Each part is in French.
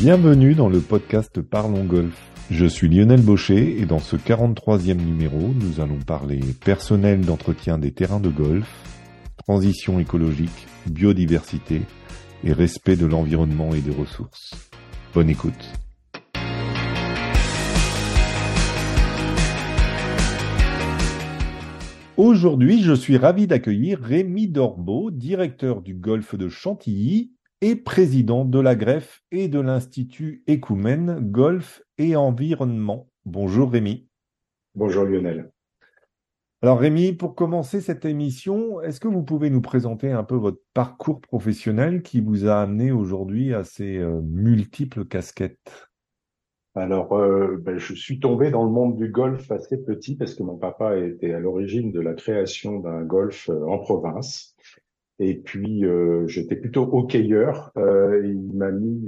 Bienvenue dans le podcast Parlons Golf. Je suis Lionel Baucher et dans ce 43e numéro, nous allons parler personnel d'entretien des terrains de golf, transition écologique, biodiversité et respect de l'environnement et des ressources. Bonne écoute. Aujourd'hui, je suis ravi d'accueillir Rémi Dorbeau, directeur du golf de Chantilly et président de la greffe et de l'Institut Écoumène Golf et Environnement. Bonjour Rémi. Bonjour Lionel. Alors Rémi, pour commencer cette émission, est-ce que vous pouvez nous présenter un peu votre parcours professionnel qui vous a amené aujourd'hui à ces euh, multiples casquettes? Alors, euh, ben, je suis tombé dans le monde du golf assez petit parce que mon papa était à l'origine de la création d'un golf euh, en province. Et puis, euh, j'étais plutôt hockeyeur. Euh, il m'a mis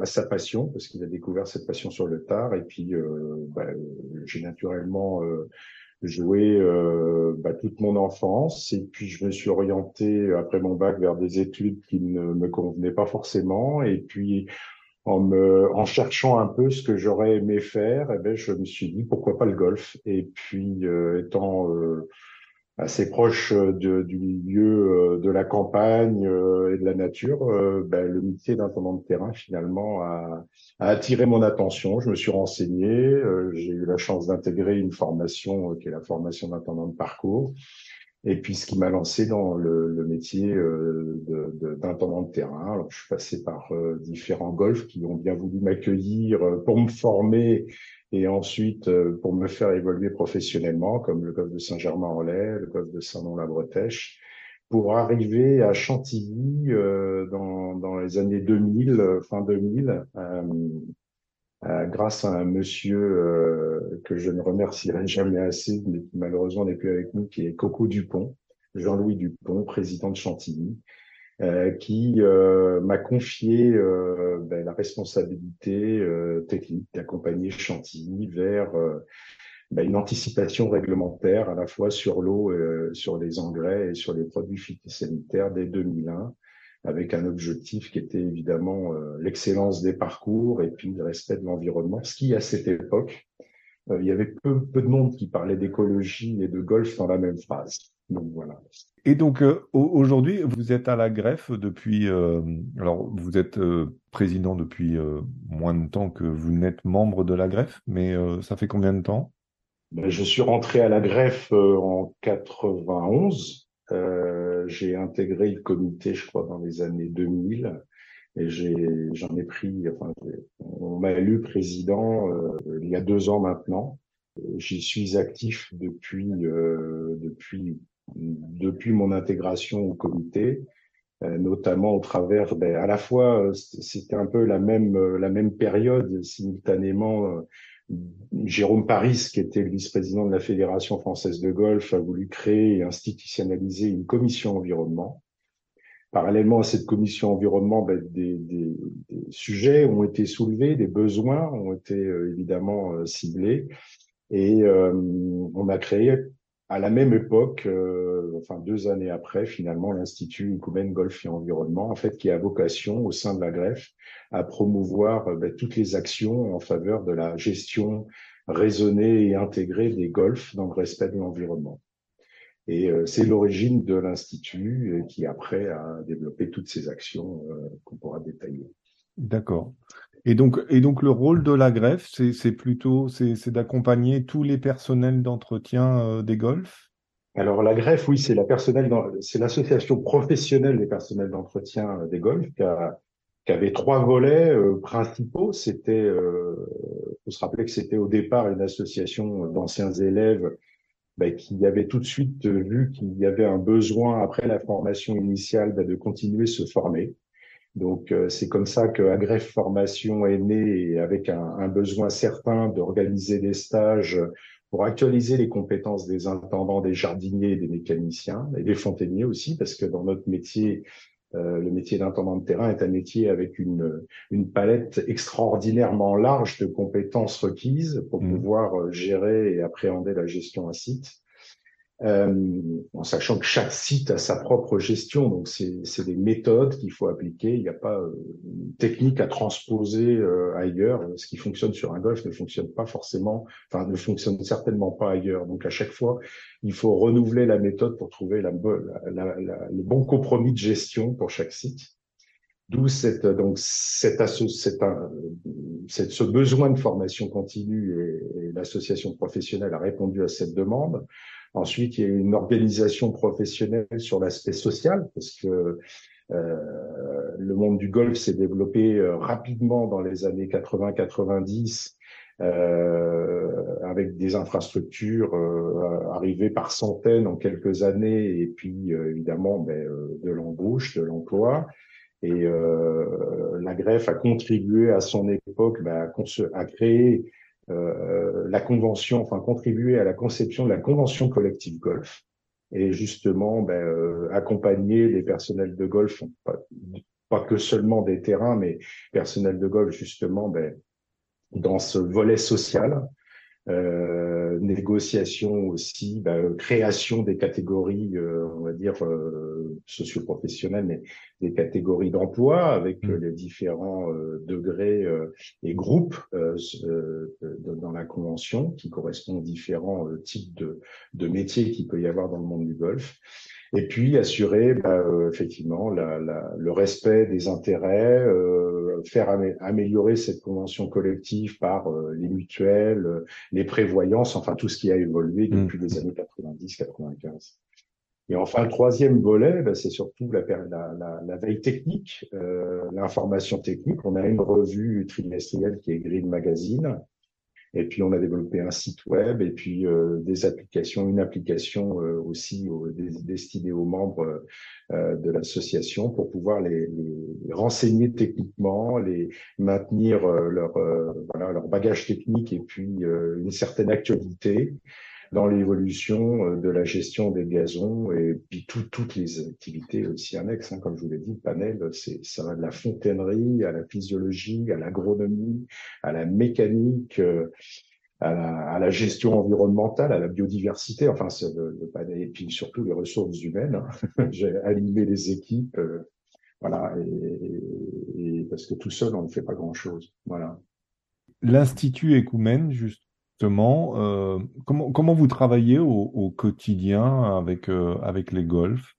à sa passion parce qu'il a découvert cette passion sur le tard. Et puis, ben, j'ai naturellement joué ben, toute mon enfance. Et puis, je me suis orienté après mon bac vers des études qui ne me convenaient pas forcément. Et puis, en me, en cherchant un peu ce que j'aurais aimé faire, eh ben, je me suis dit pourquoi pas le golf? Et puis, euh, étant euh, assez proche de, du milieu euh, de la campagne et de la nature, ben, le métier d'intendant de terrain finalement a, attiré mon attention. Je me suis renseigné, j'ai eu la chance d'intégrer une formation qui est la formation d'intendant de parcours. Et puis, ce qui m'a lancé dans le, métier euh, d'intendant de, terrain. Alors, je suis passé par euh, différents golfs qui ont bien voulu m'accueillir euh, pour me former et ensuite euh, pour me faire évoluer professionnellement, comme le golf de Saint-Germain-en-Laye, le golf de Saint-Nom-la-Bretèche, pour arriver à Chantilly dans, dans, les années 2000, fin 2000, euh, grâce à un monsieur euh, que je ne remercierai jamais assez, mais qui malheureusement n'est plus avec nous, qui est Coco Dupont, Jean-Louis Dupont, président de Chantilly, euh, qui m'a confié ben, la responsabilité technique d'accompagner Chantilly vers ben, une anticipation réglementaire à la fois sur l'eau, sur les engrais et sur les produits phytosanitaires dès 2001 avec un objectif qui était évidemment euh, l'excellence des parcours et puis le respect de l'environnement, ce qui à cette époque, euh, il y avait peu, peu de monde qui parlait d'écologie et de golf dans la même phrase. Donc voilà. Et donc euh, aujourd'hui, vous êtes à la greffe depuis. alors vous êtes président depuis moins de temps que vous n'êtes membre de la greffe, mais ça fait combien de temps? Ben, Je suis rentré à la greffe en 91 euh, j'ai intégré le comité, je crois, dans les années 2000. Et j'en ai, pris, enfin, on m'a élu président euh, il y a deux ans maintenant. J'y suis actif depuis, euh, depuis, depuis mon intégration au comité, euh, notamment au travers, ben, à la fois, c'était un peu la même, la même période simultanément Jérôme Paris, qui était le vice-président de la Fédération française de golf, a voulu créer et institutionnaliser une commission environnement. Parallèlement à cette commission environnement, ben, des, sujets ont été soulevés, des besoins ont été euh, évidemment euh, ciblés, et euh, on a créé à la même époque, enfin deux années après, finalement, l'Institut Ecumène Golf et Environnement, en fait, qui a vocation au sein de la greffe à promouvoir ben, toutes les actions en faveur de la gestion raisonnée et intégrée des golfs dans le respect de l'environnement. Et euh, c'est l'origine de l'Institut euh, qui après a développé toutes ces actions qu'on pourra détailler. D'accord. Et donc, et donc le rôle de la greffe, c'est plutôt c'est d'accompagner tous les personnels d'entretien des golfs? Alors la greffe, oui, c'est la personnelle, c'est l'association professionnelle des personnels d'entretien des golfs qui a qui avait trois volets euh, principaux. C'était, euh, faut se rappeler que c'était au départ une association d'anciens élèves bah, qui avait tout de suite vu qu'il y avait un besoin après la formation initiale bah, de continuer se former. Donc euh, c'est comme ça que Agref Formation est né avec un, un besoin certain d'organiser des stages pour actualiser les compétences des intendants, des jardiniers, des mécaniciens et des fontainiers aussi, parce que dans notre métier, euh, le métier d'intendant de terrain est un métier avec une, une palette extraordinairement large de compétences requises pour mmh. pouvoir euh, gérer et appréhender la gestion à site. Euh, en sachant que chaque site a sa propre gestion. Donc, c'est des méthodes qu'il faut appliquer. Il n'y a pas euh, une technique à transposer euh, ailleurs. Ce qui fonctionne sur un golf ne fonctionne pas forcément, enfin, ne fonctionne certainement pas ailleurs. Donc, à chaque fois, il faut renouveler la méthode pour trouver la, la, la, le bon compromis de gestion pour chaque site. D'où cette, donc, cette, cette, cette, ce besoin de formation continue et l'association professionnelle a répondu à cette demande. Ensuite, il y a une organisation professionnelle sur l'aspect social, parce que euh, le monde du golf s'est développé euh, rapidement dans les années 80-90 euh, avec des infrastructures euh, arrivées par centaines en quelques années et puis euh, évidemment ben, de l'embauche, de l'emploi. Et la greffe a contribué à son époque ben, à, créer la convention, enfin contribuer à la conception de la convention collective golf. Et justement ben, euh, accompagner les personnels de golf, pas, que seulement des terrains, mais personnels de golf justement ben, dans ce volet social euh, négociation aussi, bah, création des catégories, euh, on va dire euh, socioprofessionnelles, mais des catégories d'emploi avec mmh. les différents euh, degrés et groupes dans la convention qui correspondent aux différents types de, de métiers qu'il peut y avoir dans le monde du golf et puis assurer bah, euh, effectivement la, la, le respect des intérêts, euh, faire améliorer cette convention collective par euh, les mutuelles, euh, les prévoyances, enfin tout ce qui a évolué mmh. depuis les années 90-95. Et enfin, le troisième volet, bah, c'est surtout la, la, la, veille technique, l'information technique. On a une revue trimestrielle qui est Green Magazine, et puis on a développé un site web et puis euh, des applications, une application euh, aussi destinée aux membres euh, de l'association pour pouvoir les, les, renseigner techniquement, les maintenir leur voilà leur bagage technique et puis une certaine actualité dans l'évolution euh, de la gestion des gazons et puis toutes les activités aussi annexes. Hein, comme je vous l'ai dit, le panel, c'est ça va de la fontainerie à la physiologie, à l'agronomie, à la mécanique. Euh, à la, à la, gestion environnementale, à la biodiversité, enfin c'est le, le, panel, et puis surtout les ressources humaines. Hein. J'ai animé les équipes, euh, voilà, et, et, parce que tout seul on ne fait pas grand chose, voilà. L'Institut Écoumène, juste justement, euh, comment, comment vous travaillez au, au quotidien avec, euh, avec les golfs?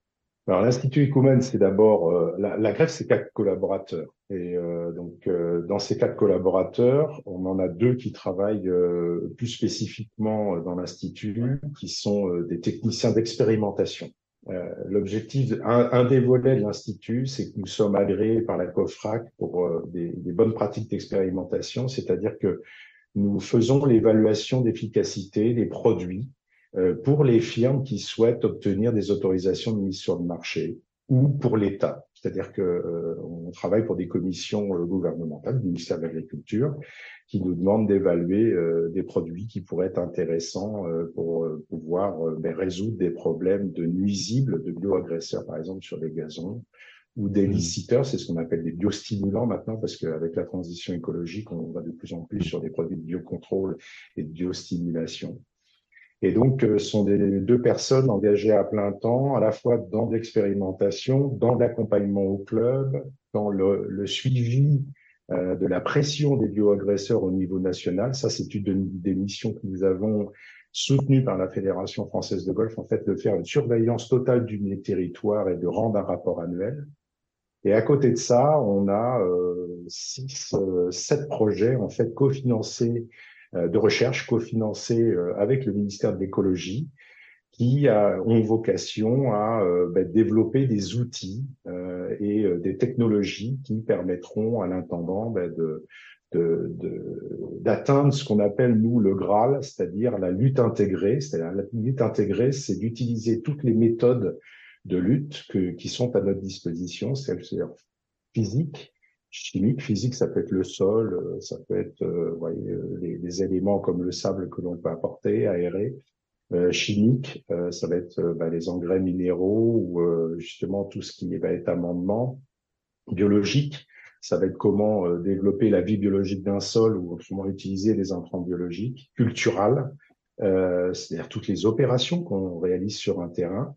Alors l'Institut Ecoumène, c'est d'abord euh, la, la greffe, c'est quatre collaborateurs. Et euh, donc euh, dans ces quatre collaborateurs, on en a deux qui travaillent plus spécifiquement dans l'institut, qui sont des techniciens d'expérimentation. L'objectif, un, un, des volets de l'institut, c'est que nous sommes agréés par la COFRAC pour des, des bonnes pratiques d'expérimentation, c'est-à-dire que nous faisons l'évaluation d'efficacité des produits euh, pour les firmes qui souhaitent obtenir des autorisations de mise sur le marché ou pour l'État. C'est-à-dire que euh, on travaille pour des commissions euh, gouvernementales du ministère de l'Agriculture qui nous demandent d'évaluer des produits qui pourraient être intéressants pour pouvoir ben, résoudre des problèmes de nuisibles, de bioagresseurs par exemple sur les gazons ou des mmh. liciteurs, c'est ce qu'on appelle des biostimulants maintenant, parce qu'avec la transition écologique, on va de plus en plus sur des produits de biocontrôle et de biostimulation. Et donc, ce sont des deux personnes engagées à plein temps, à la fois dans l'expérimentation, dans l'accompagnement au club, dans le, le suivi euh, de la pression des bioagresseurs au niveau national. Ça, c'est une des missions que nous avons soutenues par la Fédération française de golf, en fait, de faire une surveillance totale du territoire et de rendre un rapport annuel. Et à côté de ça, on a euh, six, euh, sept projets en fait cofinancés euh, de recherche, cofinancés euh, avec le ministère de l'écologie, qui a, ont vocation à ben, développer des outils et des technologies qui permettront à l'intendant ben, de d'atteindre de, ce qu'on appelle nous le Graal, c'est-à-dire la lutte intégrée. C'est-à-dire la lutte intégrée, c'est d'utiliser toutes les méthodes de lutte que, qui sont à notre disposition, c'est-à-dire physique, chimique. Physique, ça peut être le sol, euh, ça peut être euh, voyez, euh, les, les, éléments comme le sable que l'on peut apporter, aérer. Euh, chimique, euh, ça va être bah, les engrais minéraux ou justement tout ce qui va être amendement. Biologique, ça va être comment développer la vie biologique d'un sol ou comment utiliser les intrants biologiques. Cultural, euh, c'est-à-dire toutes les opérations qu'on réalise sur un terrain,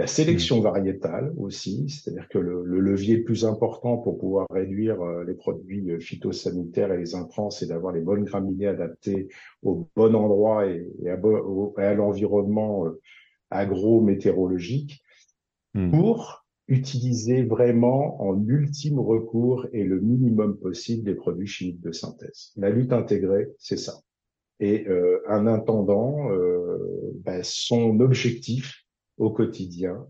la sélection mmh. variétale aussi, c'est-à-dire que le, levier le plus important pour pouvoir réduire euh, les produits euh, phytosanitaires et les intrants, c'est d'avoir les bonnes graminées adaptées au bon endroit et, à, l'environnement agro-météorologique mmh. pour utiliser vraiment en ultime recours et le minimum possible des produits chimiques de synthèse. La lutte intégrée, c'est ça. Et euh, un intendant, euh, ben, son objectif au quotidien,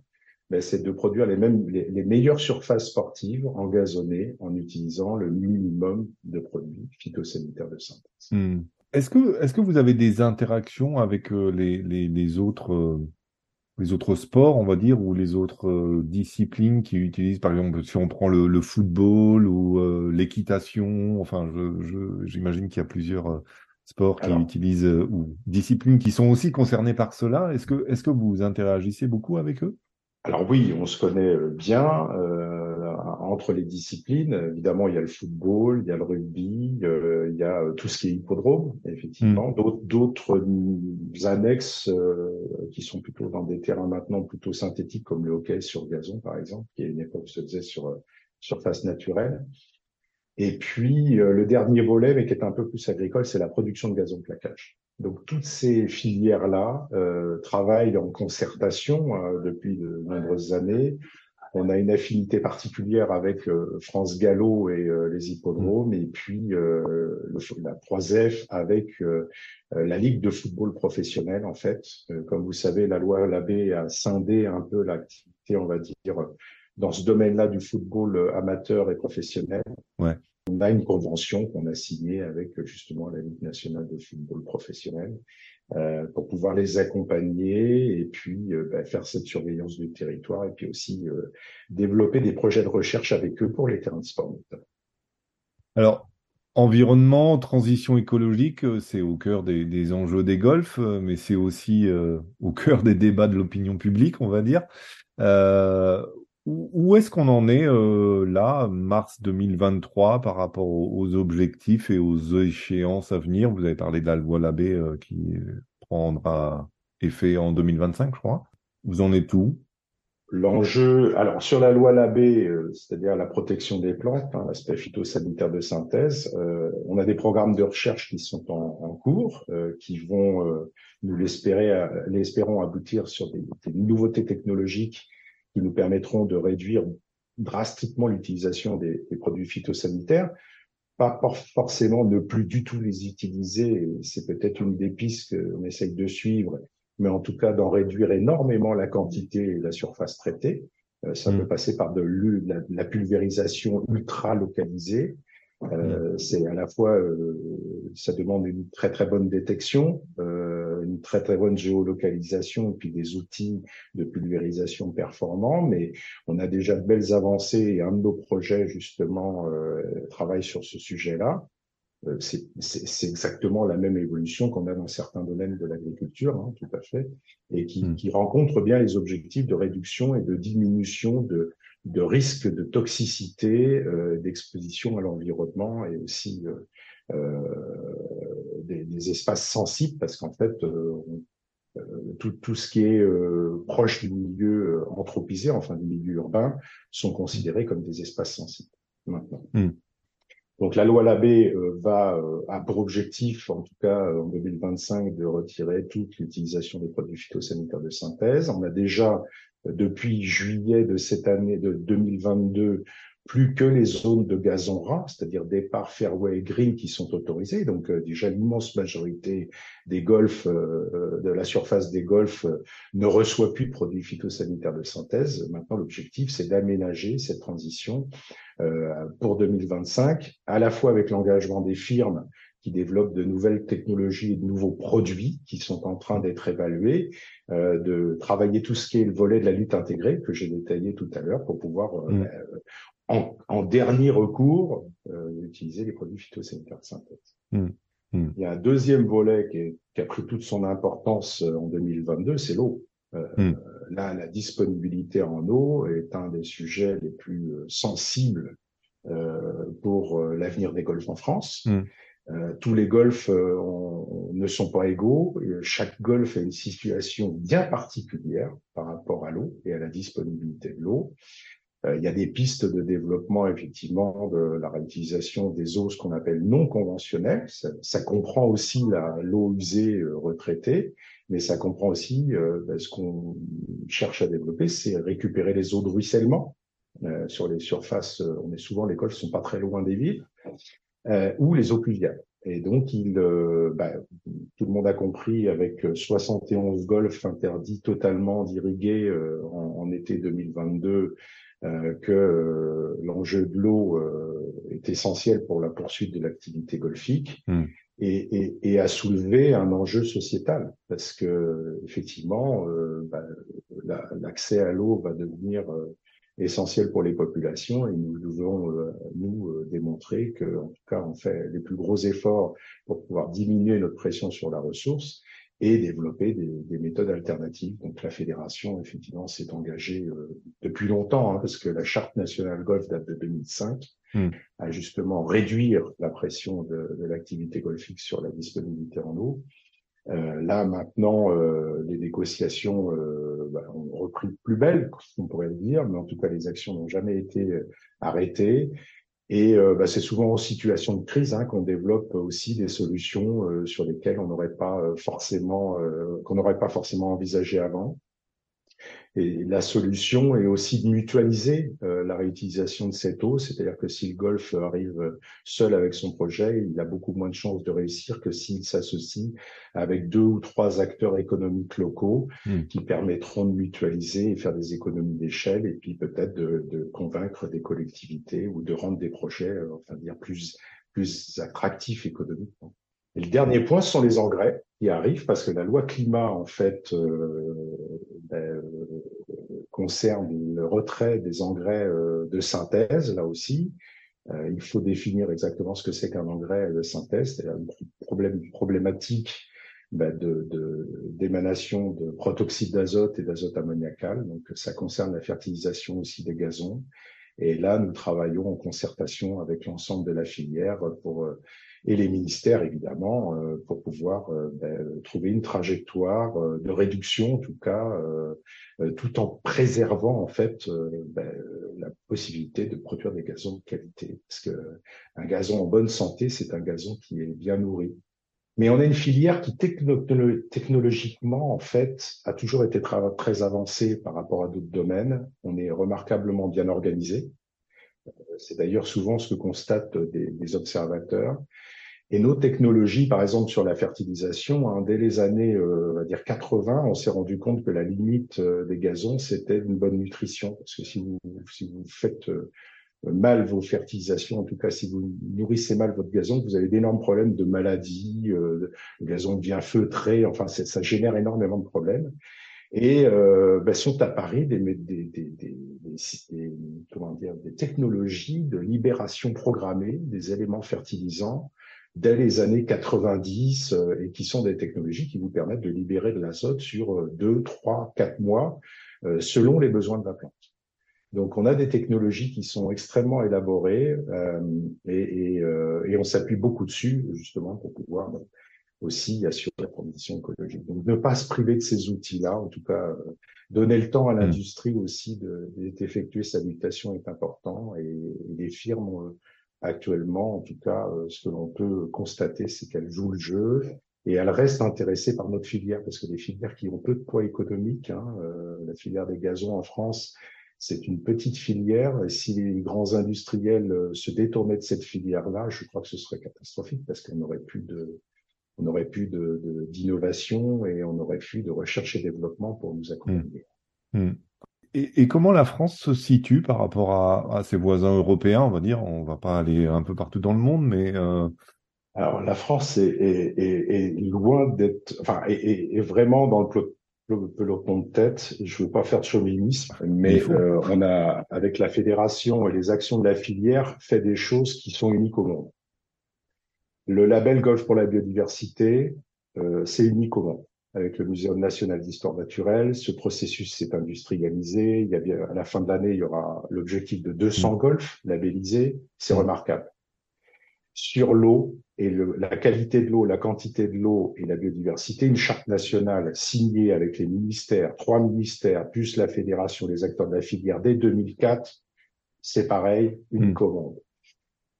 ben, c'est de produire les mêmes, les, meilleures surfaces sportives en gazonné en utilisant le minimum de produits phytosanitaires de synthèse. Hmm. Est-ce que, est-ce que vous avez des interactions avec euh, les, les, les autres euh, les autres sports, on va dire, ou les autres euh, disciplines qui utilisent, par exemple, si on prend le, le football ou l'équitation, enfin, j'imagine je, qu'il y a plusieurs sports qui utilisent euh, ou disciplines qui sont aussi concernées par cela. Est-ce que, est-ce que vous interagissez beaucoup avec eux? Alors oui, on se connaît euh, bien euh, entre les disciplines. Évidemment, il y a le football, il y a le rugby, il y a tout ce qui est hippodrome, effectivement. Hmm. D'autres annexes qui sont plutôt dans des terrains maintenant plutôt synthétiques comme le hockey sur gazon, par exemple, qui à une époque se faisait sur surface naturelle. Et puis, euh, le dernier volet, mais qui est un peu plus agricole, c'est la production de gazon plaquage. Donc, toutes ces filières-là euh, travaillent en concertation euh, depuis de nombreuses années. On a une affinité particulière avec euh, France Gallo et les hippodromes, et puis le, la 3F avec la Ligue de football professionnel, en fait. comme vous savez, la loi Labbé a scindé un peu l'activité, on va dire, dans ce domaine-là du football amateur et professionnel. Ouais on a une convention qu'on a signée avec justement la Ligue nationale de football professionnel euh, pour pouvoir les accompagner et puis euh, bah, faire cette surveillance du territoire et puis aussi euh, développer des projets de recherche avec eux pour les terrains de sport. Alors, environnement, transition écologique, c'est au cœur des, des, enjeux des golfs, mais c'est aussi au cœur des débats de l'opinion publique, on va dire. Où est-ce qu'on en est euh, là, mars 2023, par rapport aux, objectifs et aux échéances à venir? Vous avez parlé de la loi Labbé euh, qui prendra effet en 2025, je crois. Vous en êtes où? L'enjeu, alors sur la loi Labbé, euh, c'est-à-dire la protection des plantes, hein, l'aspect phytosanitaire de synthèse, on a des programmes de recherche qui sont en, cours, qui vont, nous l'espérer, l'espérons aboutir sur des nouveautés technologiques qui nous permettront de réduire drastiquement l'utilisation des, produits phytosanitaires. Pas forcément ne plus du tout les utiliser, c'est peut-être une des pistes qu'on essaye de suivre, mais en tout cas d'en réduire énormément la quantité et la surface traitée. Euh, ça peut mm. passer par de la pulvérisation ultra localisée, euh, c'est à la fois, euh, ça demande une très très bonne détection, euh, une très très bonne géolocalisation et puis des outils de pulvérisation performants. Mais on a déjà de belles avancées et un de nos projets justement euh, travaille sur ce sujet-là. Euh, c'est exactement la même évolution qu'on a dans certains domaines de l'agriculture, hein, tout à fait, et qui, hmm. qui rencontre bien les objectifs de réduction et de diminution de de risque de toxicité, euh, d'exposition à l'environnement et aussi euh, euh, des, des, espaces sensibles parce qu'en fait, tout, tout, ce qui est proche du milieu anthropisé, enfin du milieu urbain, sont considérés comme des espaces sensibles maintenant. Hmm. Donc la loi Labbé va a pour objectif, en tout cas en 2025, de retirer toute l'utilisation des produits phytosanitaires de synthèse. On a déjà depuis juillet de cette année de 2022 plus que les zones de gazon ras, c'est-à-dire départ fairway et green qui sont autorisées. Donc euh, déjà l'immense majorité des golfs, euh, euh, de la surface des golfs, ne reçoit plus de produits phytosanitaires de synthèse. Maintenant l'objectif c'est d'aménager cette transition pour 2025, à la fois avec l'engagement des firmes qui développent de nouvelles technologies et de nouveaux produits qui sont en train d'être évalués, euh, de travailler tout ce qui est le volet de la lutte intégrée que j'ai détaillé tout à l'heure pour pouvoir, euh, mm. euh, en, en, dernier recours, euh, utiliser les produits phytosanitaires de synthèse. Mm. Mm. Il y a un deuxième volet qui, est, qui, a pris toute son importance en 2022, c'est l'eau. Là, la disponibilité en eau est un des sujets les plus sensibles pour l'avenir des golfs en France. Euh, tous les golfs ne sont pas égaux. Chaque golf a une situation bien particulière par rapport à l'eau et à la disponibilité de l'eau. il y a des pistes de développement, effectivement, de la réutilisation des eaux, ce qu'on appelle non conventionnelles. Ça, ça comprend aussi l'eau usée retraitée, mais ça comprend aussi euh, ben, ce qu'on cherche à développer, c'est récupérer les eaux de ruissellement euh, sur les surfaces. Euh, on est souvent les golfs sont pas très loin des villes euh, ou les eaux pluviales. Et donc, il, ben, tout le monde a compris avec 71 golfs interdits totalement d'irriguer en, en, été 2022 que l'enjeu de l'eau est essentiel pour la poursuite de l'activité golfique. Hmm et, et, et, à soulever un enjeu sociétal parce que effectivement euh, bah, l'accès à l'eau va devenir euh, essentiel pour les populations et nous devons euh, nous euh, démontrer que en tout cas on fait les plus gros efforts pour pouvoir diminuer notre pression sur la ressource et développer des, des méthodes alternatives. Donc la fédération effectivement s'est engagée depuis longtemps hein, parce que la charte nationale golf date de 2005 Hmm. à justement réduire la pression de, de l'activité golfique sur la disponibilité en eau. Euh, là maintenant, euh, les négociations euh, bah, ont repris plus belle, on pourrait le dire, mais en tout cas les actions n'ont jamais été arrêtées. Et bah, c'est souvent en situation de crise hein, qu'on développe aussi des solutions sur lesquelles on n'aurait pas forcément qu'on n'aurait pas forcément envisagé avant. Et la solution est aussi de mutualiser euh, la réutilisation de cette eau, c'est-à-dire que si le golf arrive seul avec son projet, il a beaucoup moins de chances de réussir que s'il s'associe avec deux ou trois acteurs économiques locaux hmm. qui permettront de mutualiser et faire des économies d'échelle et puis peut-être de, de, convaincre des collectivités ou de rendre des projets, euh, enfin dire plus plus attractifs économiquement. Et le dernier point, ce sont les engrais qui arrivent parce que la loi climat, en fait, euh, ben, euh, concerne le retrait des engrais euh, de synthèse, là aussi. Il faut définir exactement ce que c'est qu'un engrais de synthèse. C'est un problème problématique ben, de d'émanation de, protoxyde d'azote et d'azote ammoniacal. Donc, ça concerne la fertilisation aussi des gazons. Et là, nous travaillons en concertation avec l'ensemble de la filière pour et les ministères évidemment euh, pour pouvoir euh, ben, trouver une trajectoire euh, de réduction en tout cas tout en préservant en fait ben, la possibilité de produire des gazons de qualité. Parce que un gazon en bonne santé c'est un gazon qui est bien nourri. Mais on a une filière qui technologiquement en fait a toujours été très avancée par rapport à d'autres domaines. On est remarquablement bien organisé c'est d'ailleurs souvent ce que constatent des, observateurs. Et nos technologies, par exemple sur la fertilisation, hein, dès les années, euh, on dire 80, on s'est rendu compte que la limite euh, des gazons, c'était une bonne nutrition. Parce que si vous, si vous faites euh, mal vos fertilisations, en tout cas si vous nourrissez mal votre gazon, vous avez d'énormes problèmes de maladies, le gazon devient feutré, enfin ça génère énormément de problèmes. Et euh, ben, sont apparues des, des, des, des, technologies de libération programmée des éléments fertilisants dès les années 90 euh, et qui sont des technologies qui vous permettent de libérer de l'azote sur euh, deux, trois, quatre mois euh, selon les besoins de la plante. Donc, on a des technologies qui sont extrêmement élaborées et, et, on s'appuie beaucoup dessus justement pour pouvoir aussi assurer la transition écologique. Donc, ne pas se priver de ces outils-là, en tout cas, donner le temps à mmh. l'industrie aussi d'effectuer sa mutation est important et, les firmes actuellement, en tout cas, euh, ce que l'on peut constater, c'est qu'elle joue le jeu et elle reste intéressée par notre filière parce que des filières qui ont peu de poids économique, hein, euh, la filière des gazons en France, c'est une petite filière. Et si les grands industriels euh, se détournaient de cette filière-là, je crois que ce serait catastrophique parce qu'on n'aurait plus de, on n'aurait plus de, d'innovation et on n'aurait plus de recherche et développement pour nous accompagner. Mmh. Mmh. Et, comment la France se situe par rapport à, ses voisins européens, on va dire On va pas aller un peu partout dans le monde, mais euh... alors la France est, est, est, loin d'être, enfin, est, vraiment dans le peloton de tête. Je veux pas faire de chauvinisme, mais euh, on a, avec la fédération et les actions de la filière, fait des choses qui sont uniques au monde. Le label Golf pour la biodiversité, euh, c'est unique au monde avec le Muséum national d'histoire naturelle. Ce processus s'est industrialisé. Il y a bien, à la fin de l'année, il y aura l'objectif de 200 mmh. golfs labellisés. C'est mmh. remarquable. sur l'eau et la qualité de l'eau, la quantité de l'eau et la biodiversité, une charte nationale signée avec les ministères, trois ministères, plus la fédération, les acteurs de la filière dès 2004, c'est pareil, une hmm. commande.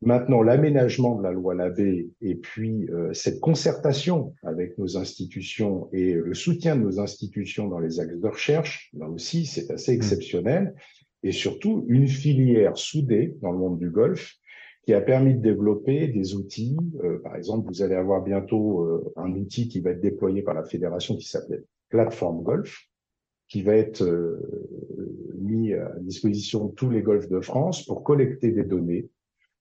Maintenant, l'aménagement de la loi Labbé et puis euh, cette concertation avec nos institutions et le soutien de nos institutions dans les axes de recherche, là aussi, c'est assez hmm. exceptionnel. Et surtout, une filière soudée dans le monde du golf qui a permis de développer des outils. Euh, par exemple, vous allez avoir bientôt euh, un outil qui va être déployé par la fédération qui s'appelle Plateforme Golf, qui va être mis à disposition de tous les golfs de France pour collecter des données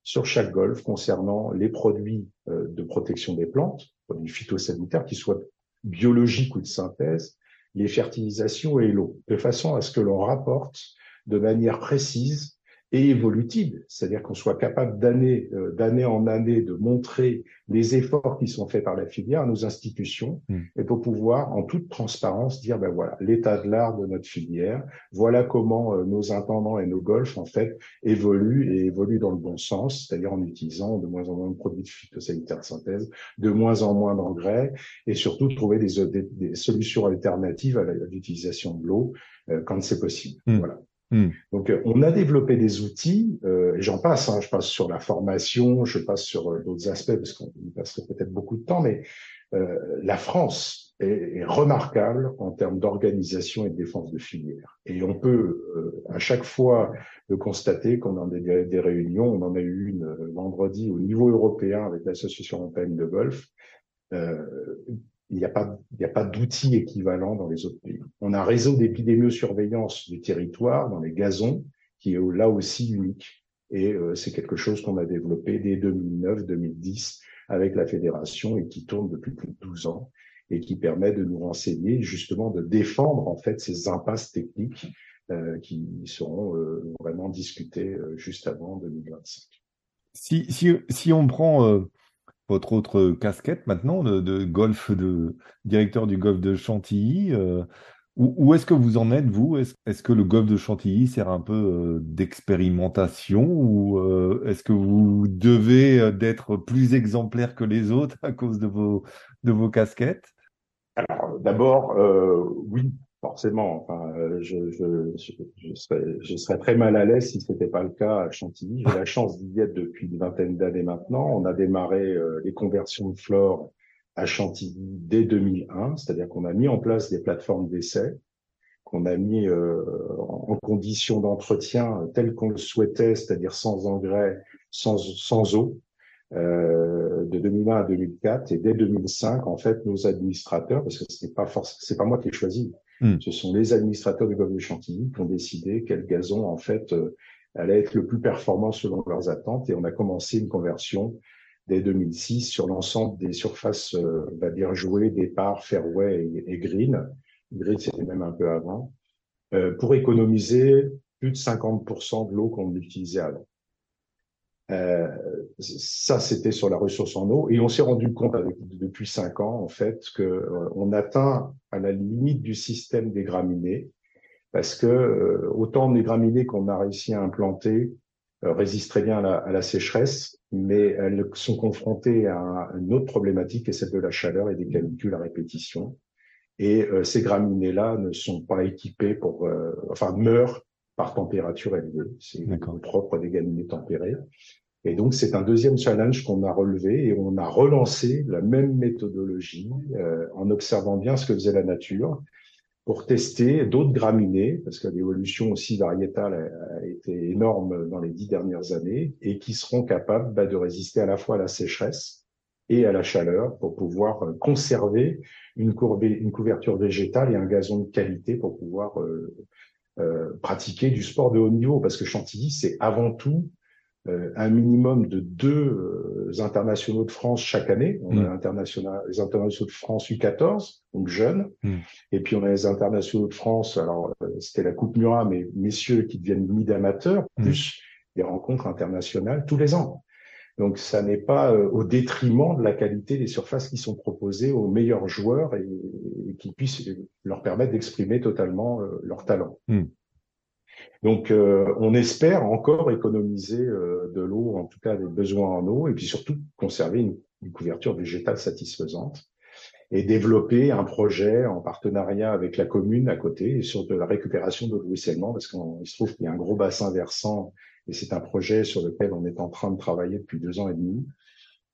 sur chaque golf concernant les produits euh, de protection des plantes, produits phytosanitaires, qu'ils soient biologiques ou de synthèse, les fertilisations et l'eau, de façon à ce que l'on rapporte de manière précise et évolutive, c'est-à-dire qu'on soit capable d'année euh, d'année en année de montrer les efforts qui sont faits par la filière à nos institutions hmm. et pour pouvoir en toute transparence dire ben voilà l'état de l'art de notre filière, voilà comment euh, nos intendants et nos golfs en fait évoluent et évoluent dans le bon sens, c'est-à-dire en utilisant de moins en moins de produits phytosanitaires de synthèse, de moins en moins d'engrais et surtout trouver des, des, solutions alternatives à l'utilisation de l'eau euh, quand c'est possible. Hmm. Voilà. Hmm. Donc, euh, on a développé des outils, euh, j'en passe, hein, je passe sur la formation, je passe sur euh, d'autres aspects, parce qu'on y passerait peut-être beaucoup de temps, mais la France est, remarquable en termes d'organisation et de défense de filière. Et on peut à chaque fois le constater qu'on a des, des réunions, on en a eu une vendredi au niveau européen avec l'Association européenne de golf, il n'y a pas, il n'y a pas d'outils équivalents dans les autres pays. On a un réseau d'épidémiosurveillance du territoire dans les gazons qui est là aussi unique. Et euh, c'est quelque chose qu'on a développé dès 2009-2010 avec la fédération et qui tourne depuis plus de 12 ans et qui permet de nous renseigner, justement de défendre en fait ces impasses techniques euh, qui seront euh, vraiment discutées euh, juste avant 2025. Si, si, si on prend votre autre casquette maintenant de, golf de directeur du golf de Chantilly. Euh, où, est-ce que vous en êtes, vous? Est-ce que le golf de Chantilly sert un peu euh, d'expérimentation ou euh, est-ce que vous devez d'être plus exemplaire que les autres à cause de vos, de vos casquettes? Alors, d'abord, oui, forcément. Enfin, euh, je, je, je, serais, je serais très mal à l'aise si ce n'était pas le cas à Chantilly. J'ai la chance d'y être depuis une vingtaine d'années maintenant. On a démarré euh, les conversions de flore à Chantilly dès 2001, c'est-à-dire qu'on a mis en place des plateformes d'essai, qu'on a mis euh, en conditions d'entretien telles qu'on le souhaitait, c'est-à-dire sans engrais, sans, sans eau, euh, de 2001 à 2004 et dès 2005 en fait nos administrateurs parce que c'est pas c'est pas moi qui ai choisi Hmm. Ce sont les administrateurs du golfe de Chantilly qui ont décidé quel gazon, en fait, euh, allait être le plus performant selon leurs attentes. Et on a commencé une conversion dès 2006 sur l'ensemble des surfaces, euh, on va dire, jouées, départ, fairway et, green. Green, c'était même un peu avant, euh, pour économiser plus de 50% de l'eau qu'on utilisait avant. Euh, ça, c'était sur la ressource en eau. Et on s'est rendu compte avec, depuis cinq ans, en fait, que euh, on atteint à la limite du système des graminées, parce que euh, autant des graminées qu'on a réussi à implanter résistent très bien à la, à la, sécheresse, mais elles sont confrontées à une autre problématique, qui est celle de la chaleur et des canicules à répétition. Et ces graminées-là ne sont pas équipées pour, enfin, meurent par température élevée. C'est propre des graminées tempérées. Et donc, c'est un deuxième challenge qu'on a relevé et on a relancé la même méthodologie euh, en observant bien ce que faisait la nature pour tester d'autres graminées, parce que l'évolution aussi variétale a, été énorme dans les dix dernières années, et qui seront capables bah, de résister à la fois à la sécheresse et à la chaleur pour pouvoir euh, conserver une, une couverture végétale et un gazon de qualité pour pouvoir euh, euh, pratiquer du sport de haut niveau. Parce que Chantilly, c'est avant tout un minimum de deux euh, internationaux de France chaque année. On a mm. les internationaux de France U14, donc jeunes, mm. et puis on a les internationaux de France. Alors euh, c'était la Coupe Murat, mais messieurs qui deviennent mid-amateurs, mm. plus des rencontres internationales tous les ans. Donc ça n'est pas au détriment de la qualité des surfaces qui sont proposées aux meilleurs joueurs et, qui puissent leur permettre d'exprimer totalement leur talent. Donc, euh, on espère encore économiser euh, de l'eau, en tout cas des besoins en eau, et puis surtout conserver une, une, couverture végétale satisfaisante et développer un projet en partenariat avec la commune à côté sur de la récupération de ruissellement, parce qu'il se trouve qu'il y a un gros bassin versant, et c'est un projet sur lequel on est en train de travailler depuis deux ans et demi,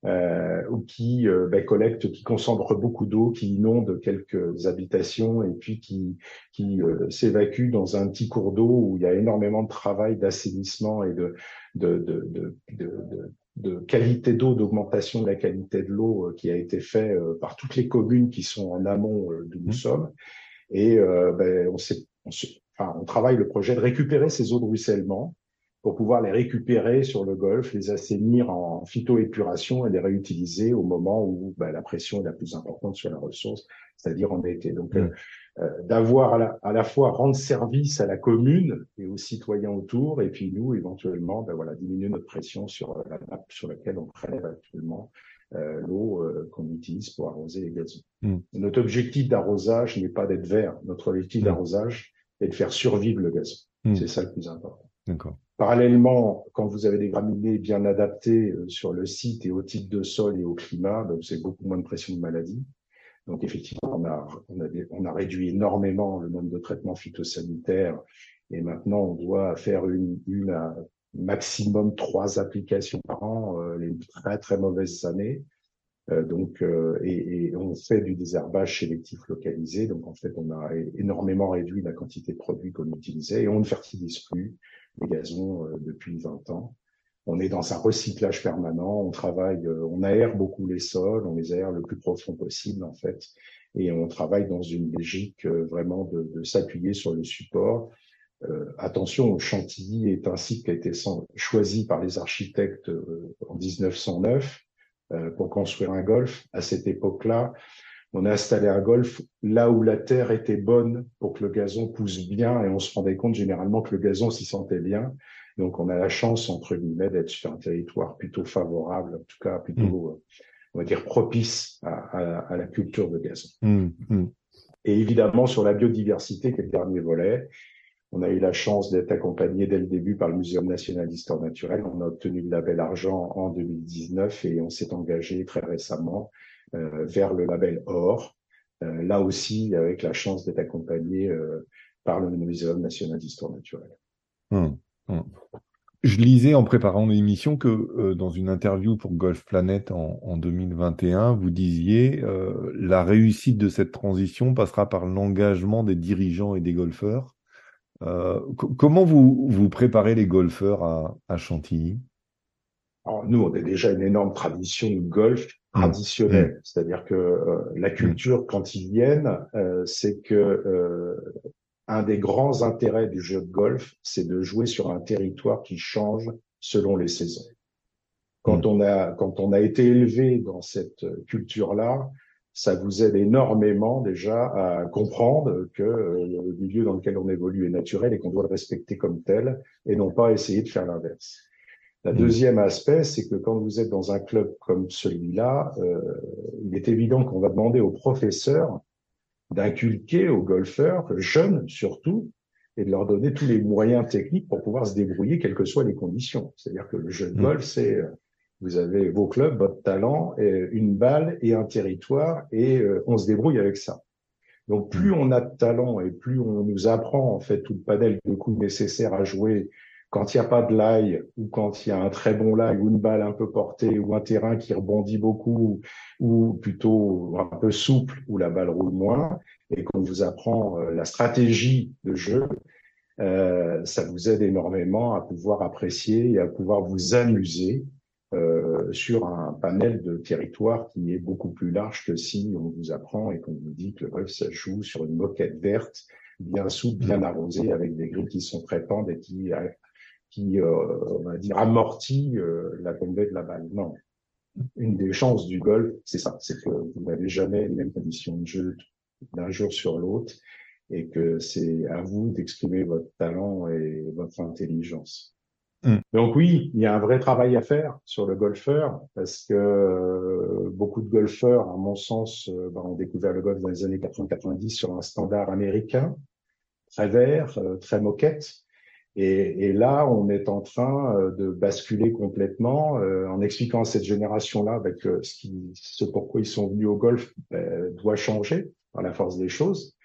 euh, ou qui euh, ben, collecte, qui concentre beaucoup d'eau, qui inonde quelques habitations et puis qui, qui euh, s'évacue dans un petit cours d'eau où il y a énormément de travail d'assainissement et de, de, de, de, de, de qualité d'eau, d'augmentation de la qualité de l'eau qui a été fait par toutes les communes qui sont en amont d'où nous mmh. sommes. Et ben, on, on, enfin, on travaille le projet de récupérer ces eaux de ruissellement pour pouvoir les récupérer sur le golfe, les assainir en phytoépuration et les réutiliser au moment où bah, la pression est la plus importante sur la ressource, c'est-à-dire en été. Donc, mm. euh, euh, d'avoir à la, fois rendre service à la commune et aux citoyens autour, et puis nous, éventuellement, ben voilà, diminuer notre pression sur la nappe sur laquelle on prélève actuellement euh, l'eau qu'on utilise pour arroser les gazons. Mm. Notre objectif d'arrosage n'est pas d'être vert. Notre objectif mm. d'arrosage est de faire survivre le gazon. C'est ça le plus important. D'accord. Parallèlement, quand vous avez des graminées bien adaptées euh, sur le site et au type de sol et au climat, donc c'est beaucoup moins de pression de maladie. Donc effectivement, on a, on a, on a réduit énormément le nombre de traitements phytosanitaires et maintenant on doit faire une, une maximum trois applications par an, euh, les très très mauvaises années. Euh, donc, euh, et, et, on fait du désherbage sélectif localisé. Donc, en fait, on a énormément réduit la quantité de produits qu'on utilisait et on ne fertilise plus les gazons euh, depuis 20 ans. On est dans un recyclage permanent, on travaille, euh, on aère beaucoup les sols, on les aère le plus profond possible en fait, et on travaille dans une logique euh, vraiment de, s'appuyer sur le support. Attention, Chantilly est un site qui a été choisi par les architectes en 1909 pour construire un golf. À cette époque-là, on a installé un golf là où la terre était bonne pour que le gazon pousse bien et on se rendait compte généralement que le gazon s'y sentait bien. Donc on a la chance, entre guillemets, d'être sur un territoire plutôt favorable, en tout cas plutôt, mm. euh, on va dire, propice à, la culture de gazon. Mm, mm. Et évidemment, sur la biodiversité, qui est le dernier volet, on a eu la chance d'être accompagné dès le début par le Muséum national d'histoire naturelle. On a obtenu le label argent en 2019 et on s'est engagé très récemment vers le label Or, euh, là aussi avec la chance d'être accompagné euh, par le Muséum national d'histoire naturelle. Hum, hum. Je lisais en préparant l'émission que dans une interview pour Golf Planet en, 2021, vous disiez la réussite de cette transition passera par l'engagement des dirigeants et des golfeurs. comment vous, vous préparez les golfeurs à, à Chantilly? Alors, Nous, on a déjà une énorme tradition de golf Mmh. traditionnel. Mmh. C'est-à-dire que euh, la culture, quand ils viennent, euh, c'est que euh, un des grands intérêts du jeu de golf, c'est de jouer sur un territoire qui change selon les saisons. Quand mmh. on a quand on a été élevé dans cette culture-là, ça vous aide énormément déjà à comprendre que le milieu dans lequel on évolue est naturel et qu'on doit le respecter comme tel et non pas essayer de faire l'inverse. Le mm. deuxième aspect, c'est que quand vous êtes dans un club comme celui-là, euh, il est évident qu'on va demander aux professeurs d'inculquer aux golfeurs, jeunes surtout, et de leur donner tous les moyens techniques pour pouvoir se débrouiller, quelles que soient les conditions. C'est-à-dire que le jeu de mm. golf, c'est euh, vous avez vos clubs, votre talent, une balle et un territoire, et euh, on se débrouille avec ça. Donc plus mm. on a de talent et plus on nous apprend en fait tout le panel de coups nécessaires à jouer quand il n'y a pas de l'ail ou quand il y a un très bon lie ou une balle un peu portée ou un terrain qui rebondit beaucoup ou plutôt un peu souple où la balle roule moins et qu'on vous apprend euh, la stratégie de jeu, euh, ça vous aide énormément à pouvoir apprécier et à pouvoir vous amuser euh, sur un panel de territoire qui est beaucoup plus large que si on vous apprend et qu'on vous dit que le golf ça joue sur une moquette verte bien souple, bien arrosée, avec des grilles qui sont très tendes et qui qui, euh, on va dire, amortit euh, la tombée de la balle. Non. Une des chances du golf, c'est ça, c'est que vous n'avez jamais les mêmes conditions de jeu d'un jour sur l'autre et que c'est à vous d'exprimer votre talent et votre intelligence. Mm. Donc oui, il y a un vrai travail à faire sur le golfeur parce que euh, beaucoup de golfeurs, à mon sens, ben, ont découvert le golf dans les années 80-90 sur un standard américain, très vert, très moquette, Et, et, là, on est en train euh, de basculer complètement euh, en expliquant à cette génération-là bah, que ce, qui, ce pourquoi ils sont venus au golf bah, doit changer par la force des choses.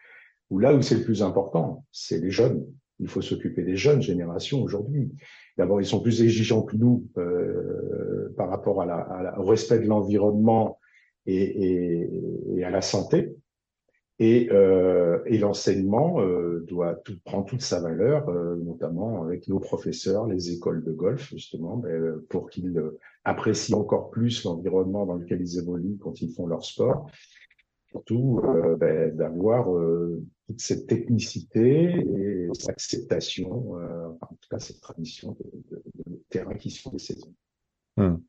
Ou là où c'est le plus important, c'est les jeunes. Il faut s'occuper des jeunes générations aujourd'hui. D'abord, ils sont plus exigeants que nous euh, par rapport à la, à au respect de l'environnement et, et, et, à la santé. Et, euh, et l'enseignement euh, doit tout, prendre toute sa valeur, euh, notamment avec nos professeurs, les écoles de golf, justement, ben, pour qu'ils apprécient encore plus l'environnement dans lequel ils évoluent quand ils font leur sport. Surtout euh, ben, d'avoir euh, toute cette technicité et cette acceptation, en tout cas cette tradition de, de, de terrain qui sont des saisons. Hum.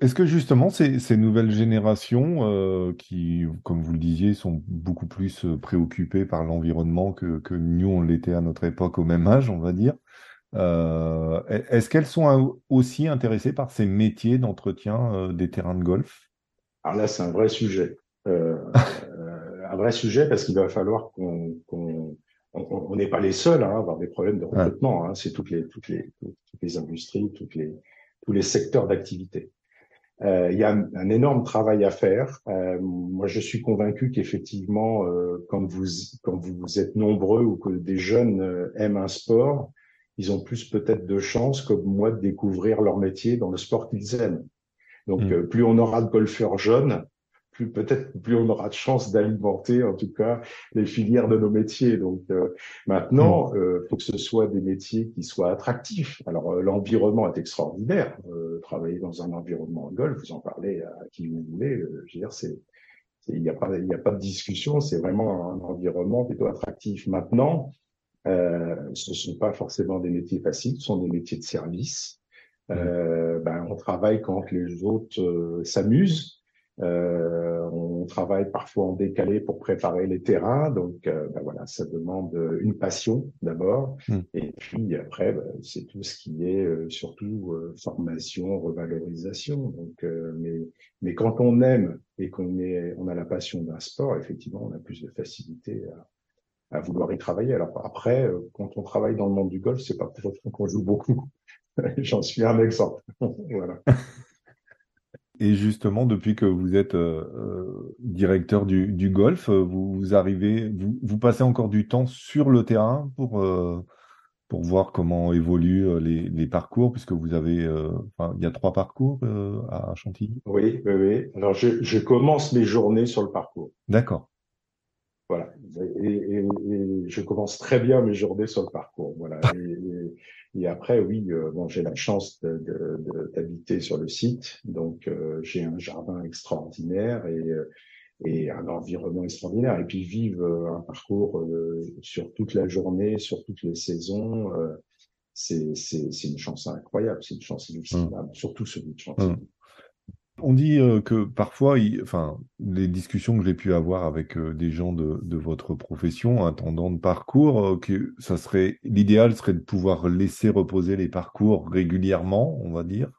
Est-ce que justement ces, ces nouvelles générations euh, qui, comme vous le disiez, sont beaucoup plus euh, préoccupées par l'environnement que, que nous on l'était à notre époque au même âge, on va dire, euh, est-ce qu'elles sont aussi intéressées par ces métiers d'entretien euh, des terrains de golf? Alors là, c'est un vrai sujet, euh, un vrai sujet parce qu'il va falloir qu'on qu'on on n'est pas les seuls à avoir des problèmes de recrutement. Ouais. Hein, c'est toutes les toutes les toutes les industries, toutes les tous les secteurs d'activité. Euh, il y a un, énorme travail à faire. Euh, moi, je suis convaincu qu'effectivement, euh, quand vous quand vous êtes nombreux ou que des jeunes aiment un sport, ils ont plus peut-être de chances que moi de découvrir leur métier dans le sport qu'ils aiment. Donc, mmh. plus on aura de golfeurs jeunes, plus peut-être plus on aura de chance d'alimenter en tout cas les filières de nos métiers. Donc euh, maintenant, mmh. euh, faut que ce soit des métiers qui soient attractifs. Alors euh, l'environnement est extraordinaire. Euh, travailler dans un environnement golf, vous en parlez à qui vous voulez. Euh, je veux dire, c'est il n'y a pas il n'y a pas de discussion. C'est vraiment un environnement plutôt attractif. Maintenant, ce ne sont pas forcément des métiers faciles. Ce sont des métiers de service. Mmh. ben, on travaille quand les autres s'amusent. Euh, on travaille parfois en décalé pour préparer les terrains, donc euh, ben voilà, ça demande une passion d'abord, mm. et puis après ben, c'est tout ce qui est euh, surtout euh, formation, revalorisation. Donc, euh, mais mais quand on aime et qu'on est, on a la passion d'un sport, effectivement, on a plus de facilité à, à vouloir y travailler. Alors après, euh, quand on travaille dans le monde du golf, c'est pas pour autant qu'on joue beaucoup. J'en suis un exemple. voilà. Et justement, depuis que vous êtes euh, euh directeur du, du, golf, euh, vous, vous arrivez, vous, vous, passez encore du temps sur le terrain pour euh, pour voir comment évoluent les, les, parcours, puisque vous avez, enfin, il y a trois parcours à Chantilly? Oui, oui, oui. Alors, je, je commence mes journées sur le parcours. D'accord. Voilà. Et, et, et, je commence très bien mes journées sur le parcours. Voilà. Et, et après, oui, euh, bon, j'ai la chance d'habiter sur le site, donc euh, j'ai un jardin extraordinaire et, euh, et un environnement extraordinaire. Et puis vivre un parcours sur toute la journée, sur toutes les saisons, c'est une chance incroyable, c'est une chance inoubliable, mmh. surtout celui de. Mmh. On dit euh, que parfois, enfin, les discussions que j'ai pu avoir avec euh, des gens de, votre profession, attendant de parcours, euh, que l'idéal serait de pouvoir laisser reposer les parcours régulièrement, on va dire.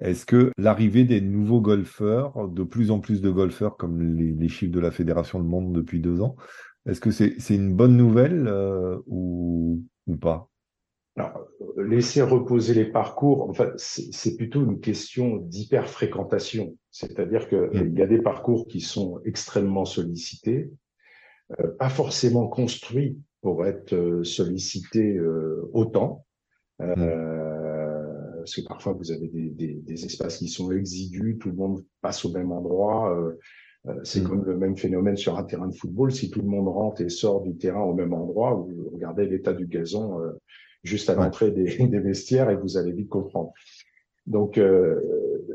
Est-ce que l'arrivée des nouveaux golfeurs, de plus en plus de golfeurs, comme les, chiffres de la fédération le montrent depuis deux ans, est-ce que c'est une bonne nouvelle ou, ou pas? Alors, laisser reposer les parcours, en fait, c'est plutôt une question d'hyper-fréquentation. C'est-à-dire qu'il mmh. y a des parcours qui sont extrêmement sollicités, euh, pas forcément construits pour être euh, sollicités euh, autant. Euh, mmh. Parce que parfois, vous avez des, des, des, espaces qui sont exigus, tout le monde passe au même endroit. Euh, c'est mmh. comme le même phénomène sur un terrain de football. Si tout le monde rentre et sort du terrain au même endroit, vous regardez l'état du gazon juste à l'entrée des, des, vestiaires et vous allez vite comprendre. Donc, euh,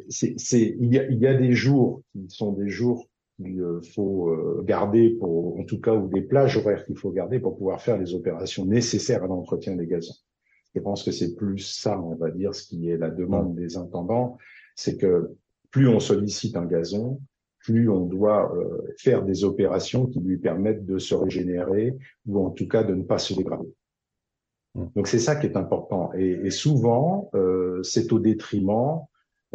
c'est, il, y a, il y a des jours qui sont des jours qu'il euh, faut euh, garder pour, en tout cas, ou des plages horaires qu'il faut garder pour pouvoir faire les opérations nécessaires à l'entretien des gazons. Je pense que c'est plus ça, on va dire, ce qui est la demande des intendants, c'est que plus on sollicite un gazon, plus on doit euh, faire des opérations qui lui permettent de se régénérer ou en tout cas de ne pas se dégrader. Donc c'est ça qui est important. Et, et souvent, euh, c'est au détriment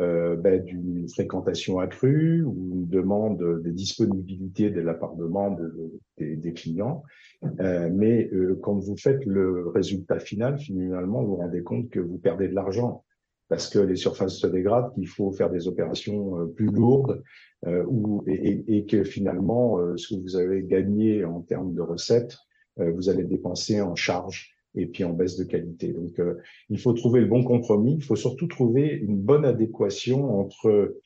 euh, ben, d'une fréquentation accrue ou une demande de disponibilité de la part de membres des, clients. Euh, mais euh, quand vous faites le résultat final, finalement, vous vous rendez compte que vous perdez de l'argent parce que les surfaces se dégradent, qu'il faut faire des opérations euh, plus lourdes, euh, ou, et, et, que finalement, ce que vous avez gagné en termes de recettes, vous allez dépenser en charge et puis en baisse de qualité. Donc, euh, il faut trouver le bon compromis. Il faut surtout trouver une bonne adéquation entre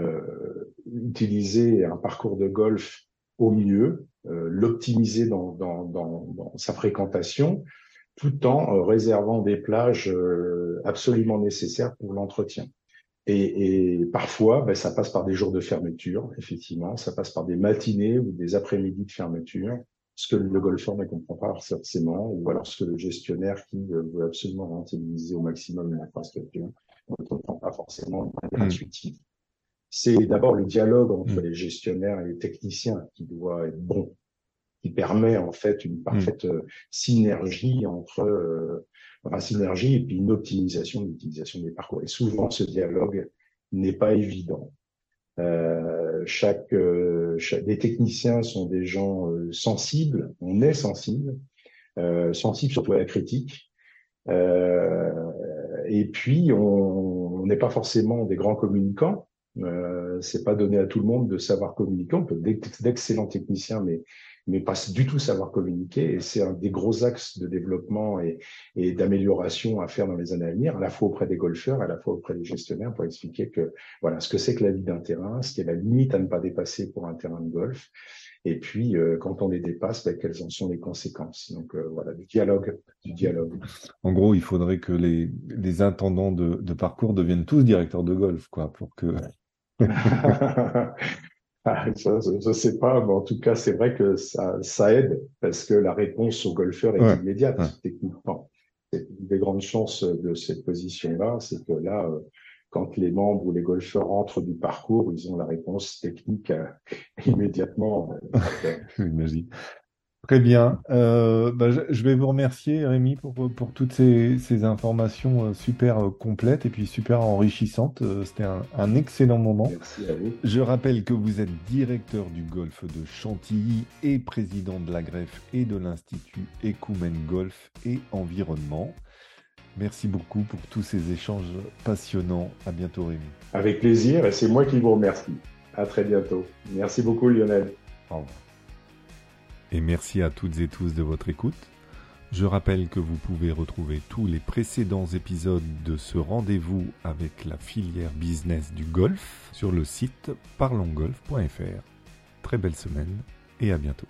euh, utiliser un parcours de golf au mieux, euh, l'optimiser dans, dans, dans, sa fréquentation, tout en euh, réservant des plages euh, absolument nécessaires pour l'entretien. Et, et, parfois, ben, ça passe par des jours de fermeture, effectivement, ça passe par des matinées ou des après-midi de fermeture ce que le golfeur ne comprend pas forcément, ou alors ce que le gestionnaire qui euh, veut absolument rentabiliser au maximum l'infrastructure ne comprend pas forcément de manière hmm. intuitive. C'est d'abord le dialogue entre hmm. les gestionnaires et les techniciens qui doit être bon, qui permet en fait une hmm. parfaite euh, synergie entre euh, enfin, synergie et puis une optimisation de l'utilisation des parcours. Et souvent, ce dialogue n'est pas évident. Euh, chaque, euh, chaque, techniciens sont des gens euh, sensibles, on est sensible, euh, sensible surtout à la critique. et puis, on n'est pas forcément des grands communicants. Euh, c'est pas donné à tout le monde de savoir communiquer. On peut d'excellents techniciens, mais mais pas du tout savoir communiquer. Et c'est un des gros axes de développement et, et d'amélioration à faire dans les années à venir, à la fois auprès des golfeurs, à la fois auprès des gestionnaires, pour expliquer que voilà ce que c'est que la vie d'un terrain, ce qui est la limite à ne pas dépasser pour un terrain de golf. Et puis, euh, quand on les dépasse, ben, quelles en sont les conséquences Donc euh, voilà, du dialogue, du dialogue. En gros, il faudrait que les, les intendants de, de parcours deviennent tous directeurs de golf, quoi, pour que. Ah, je ne sais pas, mais en tout cas, c'est vrai que ça, ça aide parce que la réponse au golfeur est immédiate, techniquement. Une des grandes chances de cette position-là, c'est que là, euh, quand les membres ou les golfeurs rentrent du parcours, ils ont la réponse technique euh, immédiatement. J'imagine. Très bien. Euh, bah, je vais vous remercier, Rémi, pour, pour toutes ces, ces informations euh, super euh, complètes et puis super enrichissantes. Euh, c'était un, un, excellent moment. Merci à vous. Je rappelle que vous êtes directeur du golf de Chantilly et président de la greffe et de l'Institut Ecumen Golf et Environnement. Merci beaucoup pour tous ces échanges passionnants. À bientôt, Rémi. Avec plaisir et c'est moi qui vous remercie. À très bientôt. Merci beaucoup, Lionel. Au revoir et merci à toutes et tous de votre écoute. Je rappelle que vous pouvez retrouver tous les précédents épisodes de ce rendez-vous avec la filière business du golf sur le site parlongolf.fr. Très belle semaine et à bientôt.